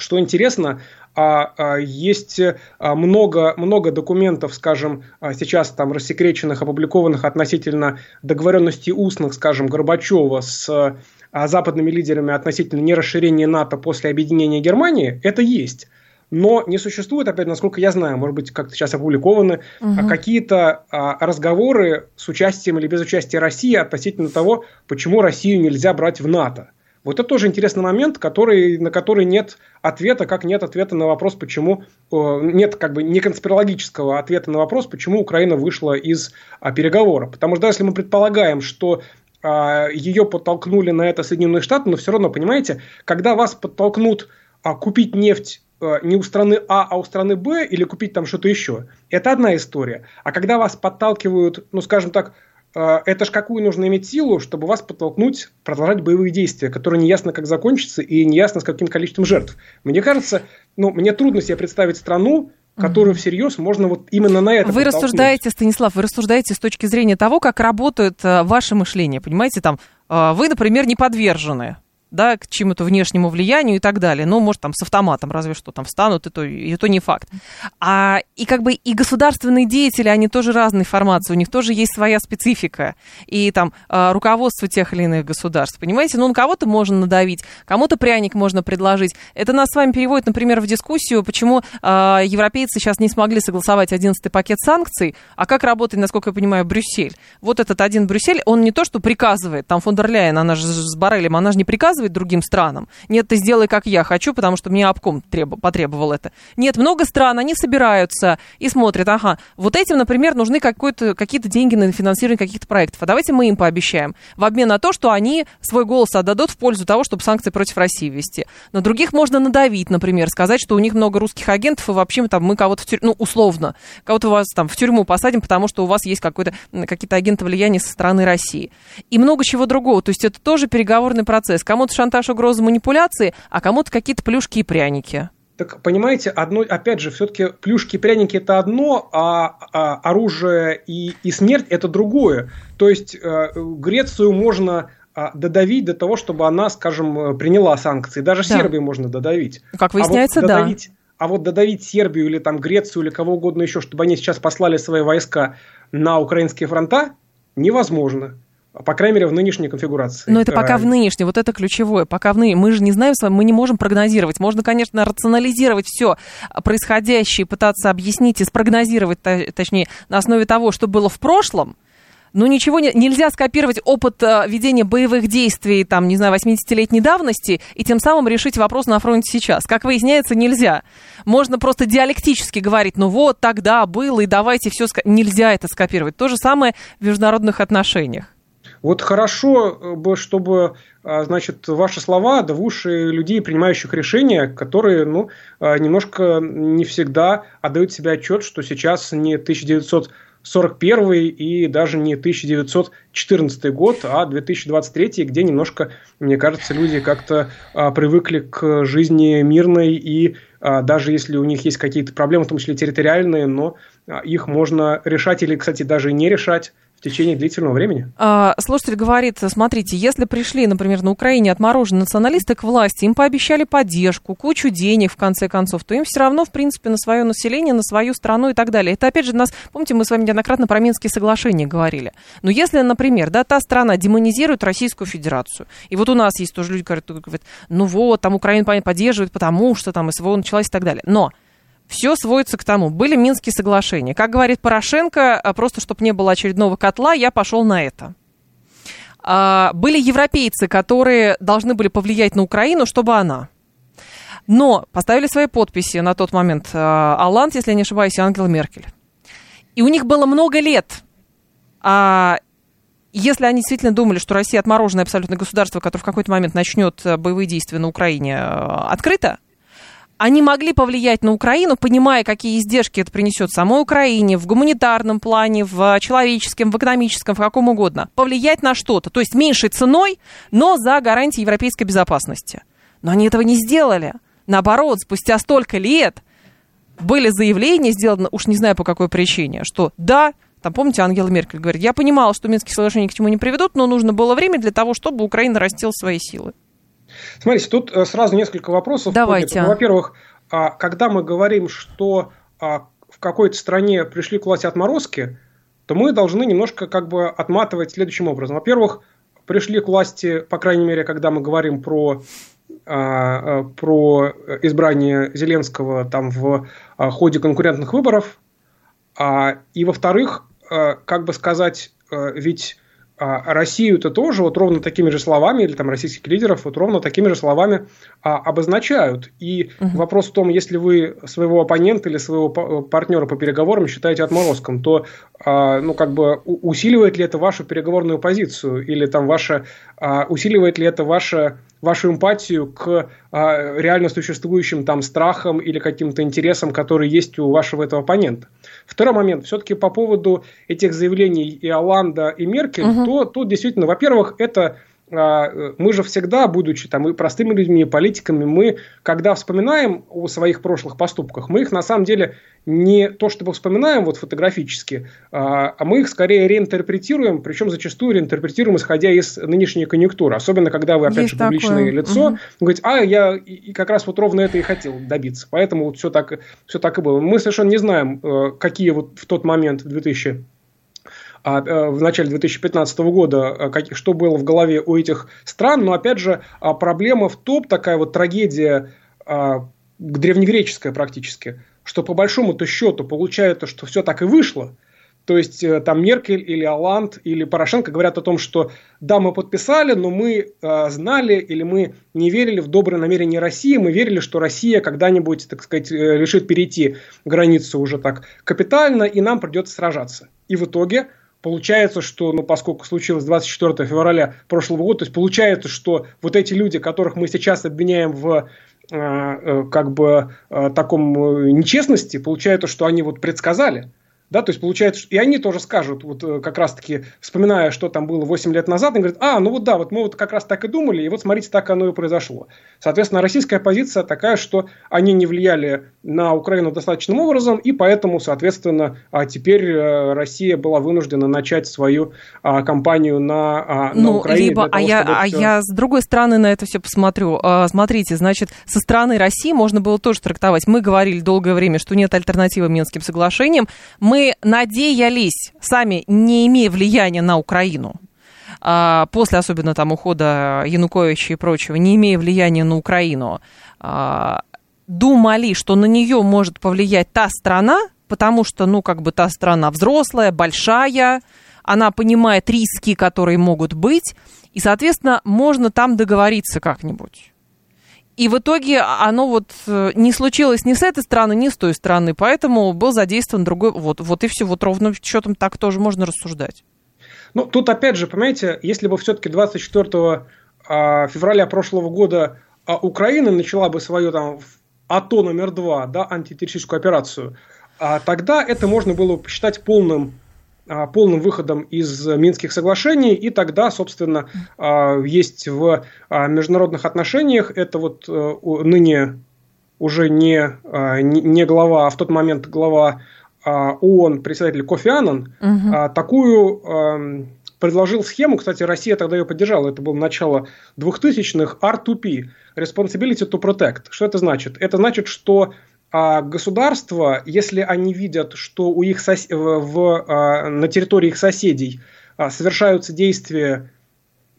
что интересно, а, а, есть а, много, много документов, скажем, сейчас там рассекреченных, опубликованных относительно договоренностей устных, скажем, Горбачева с западными лидерами относительно нерасширения НАТО после объединения Германии, это есть но не существует, опять, насколько я знаю, может быть, как-то сейчас опубликованы угу. какие-то а, разговоры с участием или без участия России относительно того, почему Россию нельзя брать в НАТО. Вот это тоже интересный момент, который, на который нет ответа, как нет ответа на вопрос, почему нет как бы не конспирологического ответа на вопрос, почему Украина вышла из а, переговора. Потому что даже если мы предполагаем, что а, ее подтолкнули на это Соединенные Штаты, но все равно, понимаете, когда вас подтолкнут а, купить нефть не у страны А, а у страны Б, или купить там что-то еще. Это одна история. А когда вас подталкивают, ну, скажем так, э, это ж какую нужно иметь силу, чтобы вас подтолкнуть продолжать боевые действия, которые неясно как закончатся и неясно с каким количеством жертв. Мне кажется, ну, мне трудно себе представить страну, которую всерьез можно вот именно на это Вы рассуждаете, Станислав, вы рассуждаете с точки зрения того, как работает э, ваше мышление. Понимаете, там, вы, например, не подвержены да, к чему-то внешнему влиянию и так далее. Ну, может, там с автоматом разве что там встанут, и то, и то не факт. А, и как бы и государственные деятели, они тоже разные формации, у них тоже есть своя специфика. И там а, руководство тех или иных государств, понимаете? Ну, на кого-то можно надавить, кому-то пряник можно предложить. Это нас с вами переводит, например, в дискуссию, почему а, европейцы сейчас не смогли согласовать 11-й пакет санкций, а как работает, насколько я понимаю, Брюссель. Вот этот один Брюссель, он не то, что приказывает, там фон дер Ляйен, она же с Барелем, она же не приказывает, навязывать другим странам. Нет, ты сделай, как я хочу, потому что мне обком треб... потребовал это. Нет, много стран, они собираются и смотрят, ага, вот этим, например, нужны какие-то деньги на финансирование каких-то проектов. А давайте мы им пообещаем. В обмен на то, что они свой голос отдадут в пользу того, чтобы санкции против России ввести. На других можно надавить, например, сказать, что у них много русских агентов, и вообще там, мы кого-то в тюрьму, ну, условно, кого-то вас там в тюрьму посадим, потому что у вас есть какой-то, какие-то агенты влияния со стороны России. И много чего другого. То есть это тоже переговорный процесс. Кому Кому-то шантаж, угрозы, манипуляции, а кому-то какие-то плюшки и пряники. Так понимаете, одно, опять же, все-таки плюшки и пряники это одно, а, а оружие и, и смерть это другое. То есть э, Грецию можно а, додавить до того, чтобы она, скажем, приняла санкции. Даже да. Сербию можно додавить. Как выясняется, а вот додавить, да. А вот додавить Сербию или там Грецию или кого угодно еще, чтобы они сейчас послали свои войска на украинские фронта, невозможно. По крайней мере, в нынешней конфигурации. Но это пока в нынешней, вот это ключевое. Пока в нынешней. Мы же не знаем с вами, мы не можем прогнозировать. Можно, конечно, рационализировать все происходящее, пытаться объяснить и спрогнозировать, точнее, на основе того, что было в прошлом, ну, ничего не, нельзя скопировать опыт э, ведения боевых действий, там, не знаю, 80-летней давности и тем самым решить вопрос на фронте сейчас. Как выясняется, нельзя. Можно просто диалектически говорить, ну вот, тогда было, и давайте все... Нельзя это скопировать. То же самое в международных отношениях. Вот хорошо э, бы, чтобы, а, значит, ваши слова да в уши людей, принимающих решения, которые, ну, а, немножко не всегда отдают себе отчет, что сейчас не 1900 41 и даже не 1914 год, а 2023, где немножко, мне кажется, люди как-то а, привыкли к жизни мирной и даже если у них есть какие-то проблемы, в том числе территориальные, но их можно решать или, кстати, даже не решать в течение длительного времени. А, слушатель говорит, смотрите, если пришли, например, на Украине отмороженные националисты к власти, им пообещали поддержку, кучу денег, в конце концов, то им все равно, в принципе, на свое население, на свою страну и так далее. Это, опять же, нас, помните, мы с вами неоднократно про Минские соглашения говорили. Но если, например, да, та страна демонизирует Российскую Федерацию, и вот у нас есть тоже люди, которые говорят, ну вот, там Украина поддерживает, потому что там СВО началась и так далее. Но все сводится к тому. Были Минские соглашения. Как говорит Порошенко, а, просто чтобы не было очередного котла, я пошел на это. А, были европейцы, которые должны были повлиять на Украину, чтобы она. Но поставили свои подписи на тот момент а, Алланд, если я не ошибаюсь, и Ангела Меркель. И у них было много лет. А если они действительно думали, что Россия отмороженное абсолютное государство, которое в какой-то момент начнет боевые действия на Украине открыто, они могли повлиять на Украину, понимая, какие издержки это принесет самой Украине в гуманитарном плане, в человеческом, в экономическом, в каком угодно. Повлиять на что-то, то есть меньшей ценой, но за гарантией европейской безопасности. Но они этого не сделали. Наоборот, спустя столько лет были заявления сделаны, уж не знаю по какой причине, что да, там, помните, Ангела Меркель говорит, я понимала, что Минские соглашения к чему не приведут, но нужно было время для того, чтобы Украина растила свои силы. Смотрите, тут э, сразу несколько вопросов. Давайте. Ну, во-первых, а, когда мы говорим, что а, в какой-то стране пришли к власти отморозки, то мы должны немножко как бы отматывать следующим образом. Во-первых, пришли к власти, по крайней мере, когда мы говорим про а, про избрание Зеленского там в ходе конкурентных выборов. И, во-вторых, как бы сказать, ведь а, Россию-то тоже вот ровно такими же словами, или там российских лидеров вот ровно такими же словами а, обозначают. И угу. вопрос в том, если вы своего оппонента или своего партнера по переговорам считаете отморозком, то а, ну, как бы усиливает ли это вашу переговорную позицию, или там ваше, а, усиливает ли это ваше вашу эмпатию к а, реально существующим там страхам или каким-то интересам, которые есть у вашего этого оппонента. Второй момент, все-таки по поводу этих заявлений и Оланда, и Меркель, угу. то тут действительно, во-первых, это мы же всегда, будучи там и простыми людьми, и политиками, мы, когда вспоминаем о своих прошлых поступках, мы их на самом деле не то чтобы вспоминаем вот фотографически, а, а мы их скорее реинтерпретируем, причем зачастую реинтерпретируем, исходя из нынешней конъюнктуры. Особенно, когда вы, опять Есть же, публичное такое. лицо, угу. говорите, а, я и как раз вот ровно это и хотел добиться. Поэтому вот все так, все так и было. Мы совершенно не знаем, э, какие вот в тот момент, в 2000 а, э, в начале 2015 года, э, что было в голове у этих стран. Но, опять же, а, проблема в том, такая вот трагедия а, древнегреческая практически, что по большому-то счету получается, что все так и вышло. То есть э, там Меркель или Оланд или Порошенко говорят о том, что да, мы подписали, но мы э, знали или мы не верили в добрые намерения России, мы верили, что Россия когда-нибудь, так сказать, решит перейти границу уже так капитально, и нам придется сражаться. И в итоге Получается, что, ну, поскольку случилось 24 февраля прошлого года, то есть получается, что вот эти люди, которых мы сейчас обвиняем в э, э, как бы э, таком нечестности, получается, что они вот предсказали, да, то есть получается, и они тоже скажут, вот э, как раз-таки, вспоминая, что там было 8 лет назад, они говорят, а, ну вот да, вот мы вот как раз так и думали, и вот смотрите, так оно и произошло. Соответственно, российская позиция такая, что они не влияли на Украину достаточным образом, и поэтому, соответственно, а теперь э, Россия была вынуждена начать свою а, кампанию на, а, ну, на Украине. Либо, того, а, я, а все... я с другой стороны на это все посмотрю. Смотрите, значит, со стороны России можно было тоже трактовать. Мы говорили долгое время, что нет альтернативы Минским соглашениям. Мы мы надеялись, сами не имея влияния на Украину, а, после особенно там ухода Януковича и прочего, не имея влияния на Украину, а, думали, что на нее может повлиять та страна, потому что, ну, как бы та страна взрослая, большая, она понимает риски, которые могут быть, и, соответственно, можно там договориться как-нибудь. И в итоге оно вот э, не случилось ни с этой стороны, ни с той стороны, поэтому был задействован другой, вот, вот и все, вот ровно счетом так тоже можно рассуждать. Ну, тут опять же, понимаете, если бы все-таки 24 а, февраля прошлого года а, Украина начала бы свою там АТО номер два, да, антитеррористическую операцию, а тогда это можно было бы посчитать полным а, полным выходом из Минских соглашений, и тогда, собственно, а, есть в а, международных отношениях это вот э, ныне уже не, не глава, а в тот момент глава ООН, председатель Кофи Аннан, угу. такую предложил схему, кстати, Россия тогда ее поддержала, это было начало 2000-х, R2P, Responsibility to Protect. Что это значит? Это значит, что а государства, если они видят, что у их сос... в, в, а, на территории их соседей а, совершаются действия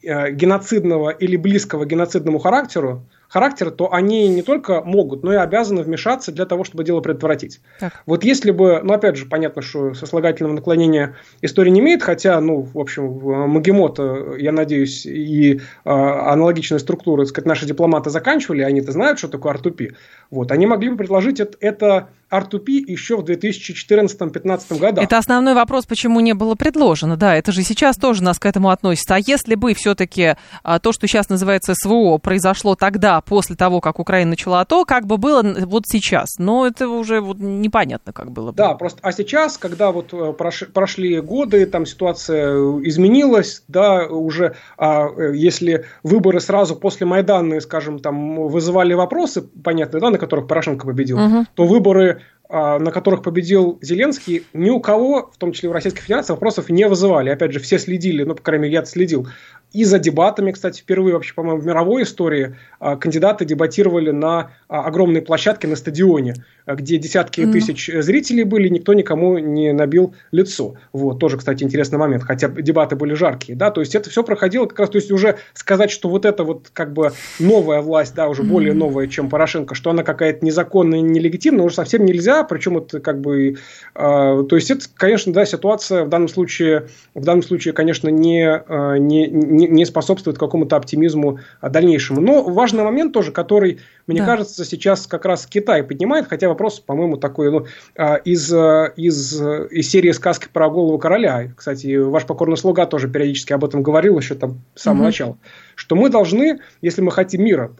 а, геноцидного или близкого геноцидному характеру, характер, то они не только могут, но и обязаны вмешаться для того, чтобы дело предотвратить. Так. Вот если бы, ну опять же, понятно, что сослагательного наклонения история не имеет, хотя, ну, в общем, Магемота, я надеюсь, и э, аналогичные структуры, так сказать, наши дипломаты заканчивали, они-то знают, что такое R2P. Вот, они могли бы предложить это, это R2P еще в 2014-2015 годах. Это основной вопрос, почему не было предложено. Да, это же сейчас тоже нас к этому относится. А если бы все-таки а, то, что сейчас называется СВО, произошло тогда, после того, как Украина начала то, как бы было вот сейчас? Но это уже вот непонятно, как было бы. Да, просто, а сейчас, когда вот э, прошли годы, там ситуация изменилась, да, уже, а, э, если выборы сразу после Майдана, скажем, там вызывали вопросы, понятно, да, на которых Порошенко победил, угу. то выборы на которых победил Зеленский, ни у кого, в том числе в Российской Федерации, вопросов не вызывали. Опять же, все следили, ну, по крайней мере, я следил и за дебатами, кстати, впервые вообще, по-моему, в мировой истории а, кандидаты дебатировали на а, огромной площадке на стадионе, а, где десятки mm. тысяч зрителей были, никто никому не набил лицо. Вот, тоже, кстати, интересный момент, хотя дебаты были жаркие, да, то есть это все проходило как раз, то есть уже сказать, что вот это вот как бы новая власть, да, уже mm. более новая, чем Порошенко, что она какая-то незаконная, нелегитимная, уже совсем нельзя, причем это как бы, то есть это, конечно, да, ситуация в данном случае, в данном случае, конечно, не, не не, не способствует какому-то оптимизму дальнейшему. Но важный момент тоже, который, мне да. кажется, сейчас как раз Китай поднимает, хотя вопрос, по-моему, такой ну, а, из, из, из серии сказки про голову короля. Кстати, ваш покорный слуга тоже периодически об этом говорил еще там с самого угу. начала. Что мы должны, если мы хотим мира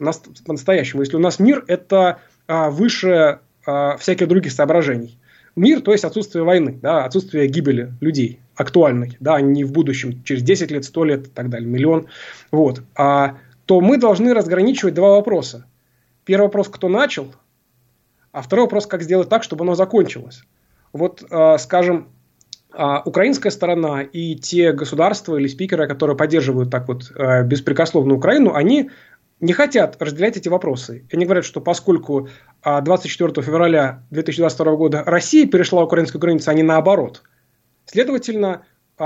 по-настоящему, если у нас мир, это а, выше а, всяких других соображений. Мир, то есть отсутствие войны, да, отсутствие гибели людей актуальной, да, не в будущем, через 10 лет, 100 лет и так далее, миллион, вот, а, то мы должны разграничивать два вопроса. Первый вопрос, кто начал, а второй вопрос, как сделать так, чтобы оно закончилось. Вот, а, скажем, а, украинская сторона и те государства или спикеры, которые поддерживают так вот а, беспрекословно Украину, они не хотят разделять эти вопросы. Они говорят, что поскольку 24 февраля 2022 года Россия перешла украинскую границу, а не наоборот – Следовательно,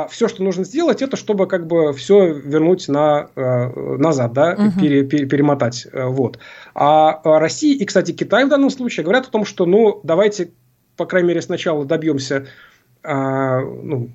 все, что нужно сделать, это чтобы как бы все вернуть на, э, назад, да, угу. пере, пере, перемотать. Э, вот. А Россия и, кстати, Китай в данном случае говорят о том, что, ну, давайте, по крайней мере, сначала добьемся а, ну,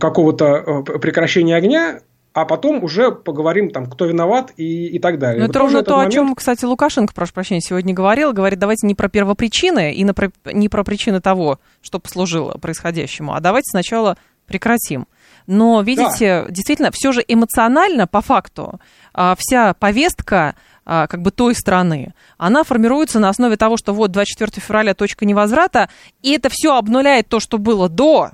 какого-то э, прекращения огня, а потом уже поговорим, там, кто виноват и, и так далее. Но это ровно то, момент... о чем, кстати, Лукашенко, прошу прощения, сегодня говорил. Говорит, давайте не про первопричины и про, не про причины того, что послужило происходящему, а давайте сначала прекратим. Но, видите, да. действительно, все же эмоционально, по факту, а, вся повестка а, как бы той страны, она формируется на основе того, что вот 24 февраля точка невозврата, и это все обнуляет то, что было до,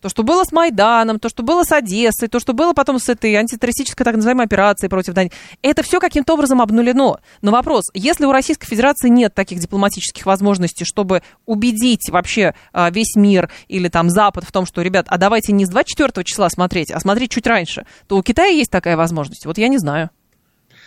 то, что было с Майданом, то, что было с Одессой, то, что было потом с этой антитеррористической так называемой операцией против Дании, это все каким-то образом обнулено. Но вопрос, если у Российской Федерации нет таких дипломатических возможностей, чтобы убедить вообще а, весь мир или там Запад в том, что, ребят, а давайте не с 24 числа смотреть, а смотреть чуть раньше, то у Китая есть такая возможность. Вот я не знаю.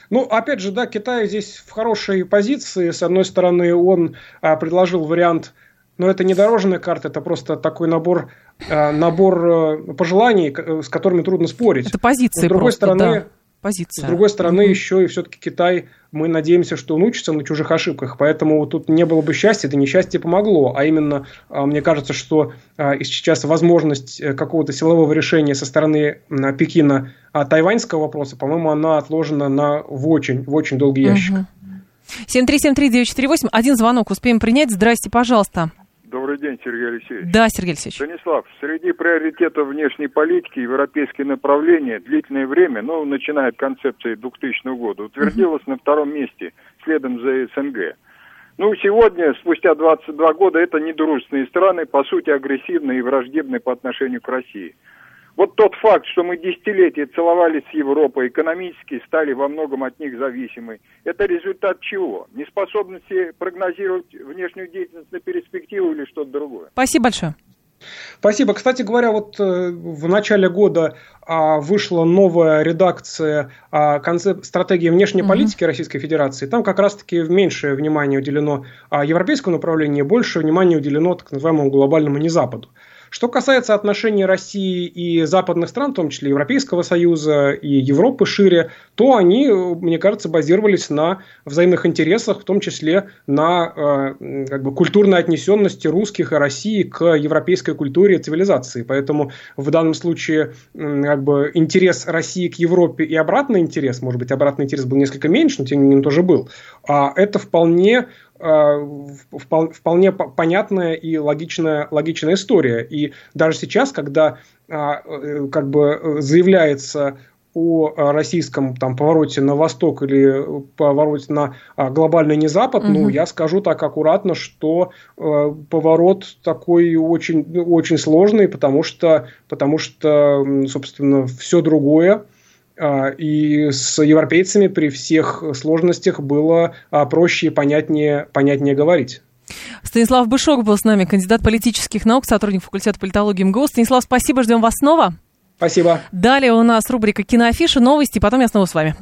Ну, опять же, да, Китай здесь в хорошей позиции. С одной стороны, он а, предложил вариант Но это не дорожная карта, это просто такой набор, э, набор э, пожеланий, с которыми трудно спорить. Это позиция с другой просто, стороны, да. Позиция. С другой стороны, mm-hmm. еще и все-таки Китай, мы надеемся, что он учится на чужих ошибках, поэтому тут не было бы счастья, это несчастье помогло. А именно, мне кажется, что сейчас возможность какого-то силового решения со стороны Пекина тайваньского вопроса, по-моему, она отложена на в очень, в очень долгий ящик. Mm-hmm. 7373948. Один звонок успеем принять. Здрасте, пожалуйста. Добрый день, Сергей Алексеевич. Да, Сергей Алексеевич. Станислав, среди приоритетов внешней политики европейские направления длительное время, ну, начиная от концепции 2000 года, утвердилось uh-huh. на втором месте, следом за СНГ. Ну, сегодня, спустя 22 года, это недружественные страны, по сути, агрессивные и враждебные по отношению к России. Вот тот факт, что мы десятилетия целовались с Европой, экономически стали во многом от них зависимы, это результат чего? Неспособности прогнозировать внешнюю деятельность на перспективу или что-то другое? Спасибо большое. Спасибо. Кстати говоря, вот э, в начале года а, вышла новая редакция а, концеп... стратегии внешней политики Российской Федерации. Там как раз-таки меньшее внимание уделено а, европейскому направлению, больше внимания уделено так называемому глобальному незападу. Что касается отношений России и западных стран, в том числе Европейского Союза и Европы шире, то они, мне кажется, базировались на взаимных интересах, в том числе на э, как бы, культурной отнесенности русских и России к европейской культуре и цивилизации. Поэтому в данном случае как бы, интерес России к Европе и обратный интерес, может быть, обратный интерес был несколько меньше, но тем не менее тоже был, а это вполне Э, вполне понятная и логичная, логичная история. И даже сейчас, когда а, э, как бы заявляется о российском там, повороте на восток или повороте на а, глобальный не запад, угу. ну, я скажу так аккуратно, что э, поворот такой очень, очень сложный, потому что, потому что, собственно, все другое а, и с европейцами при всех сложностях было а, проще и понятнее, понятнее говорить. Станислав Бышок был с нами, кандидат политических наук, сотрудник факультета политологии МГУ. Станислав, спасибо, ждем вас снова. Спасибо. Далее у нас рубрика «Киноафиша», новости, потом я снова с вами.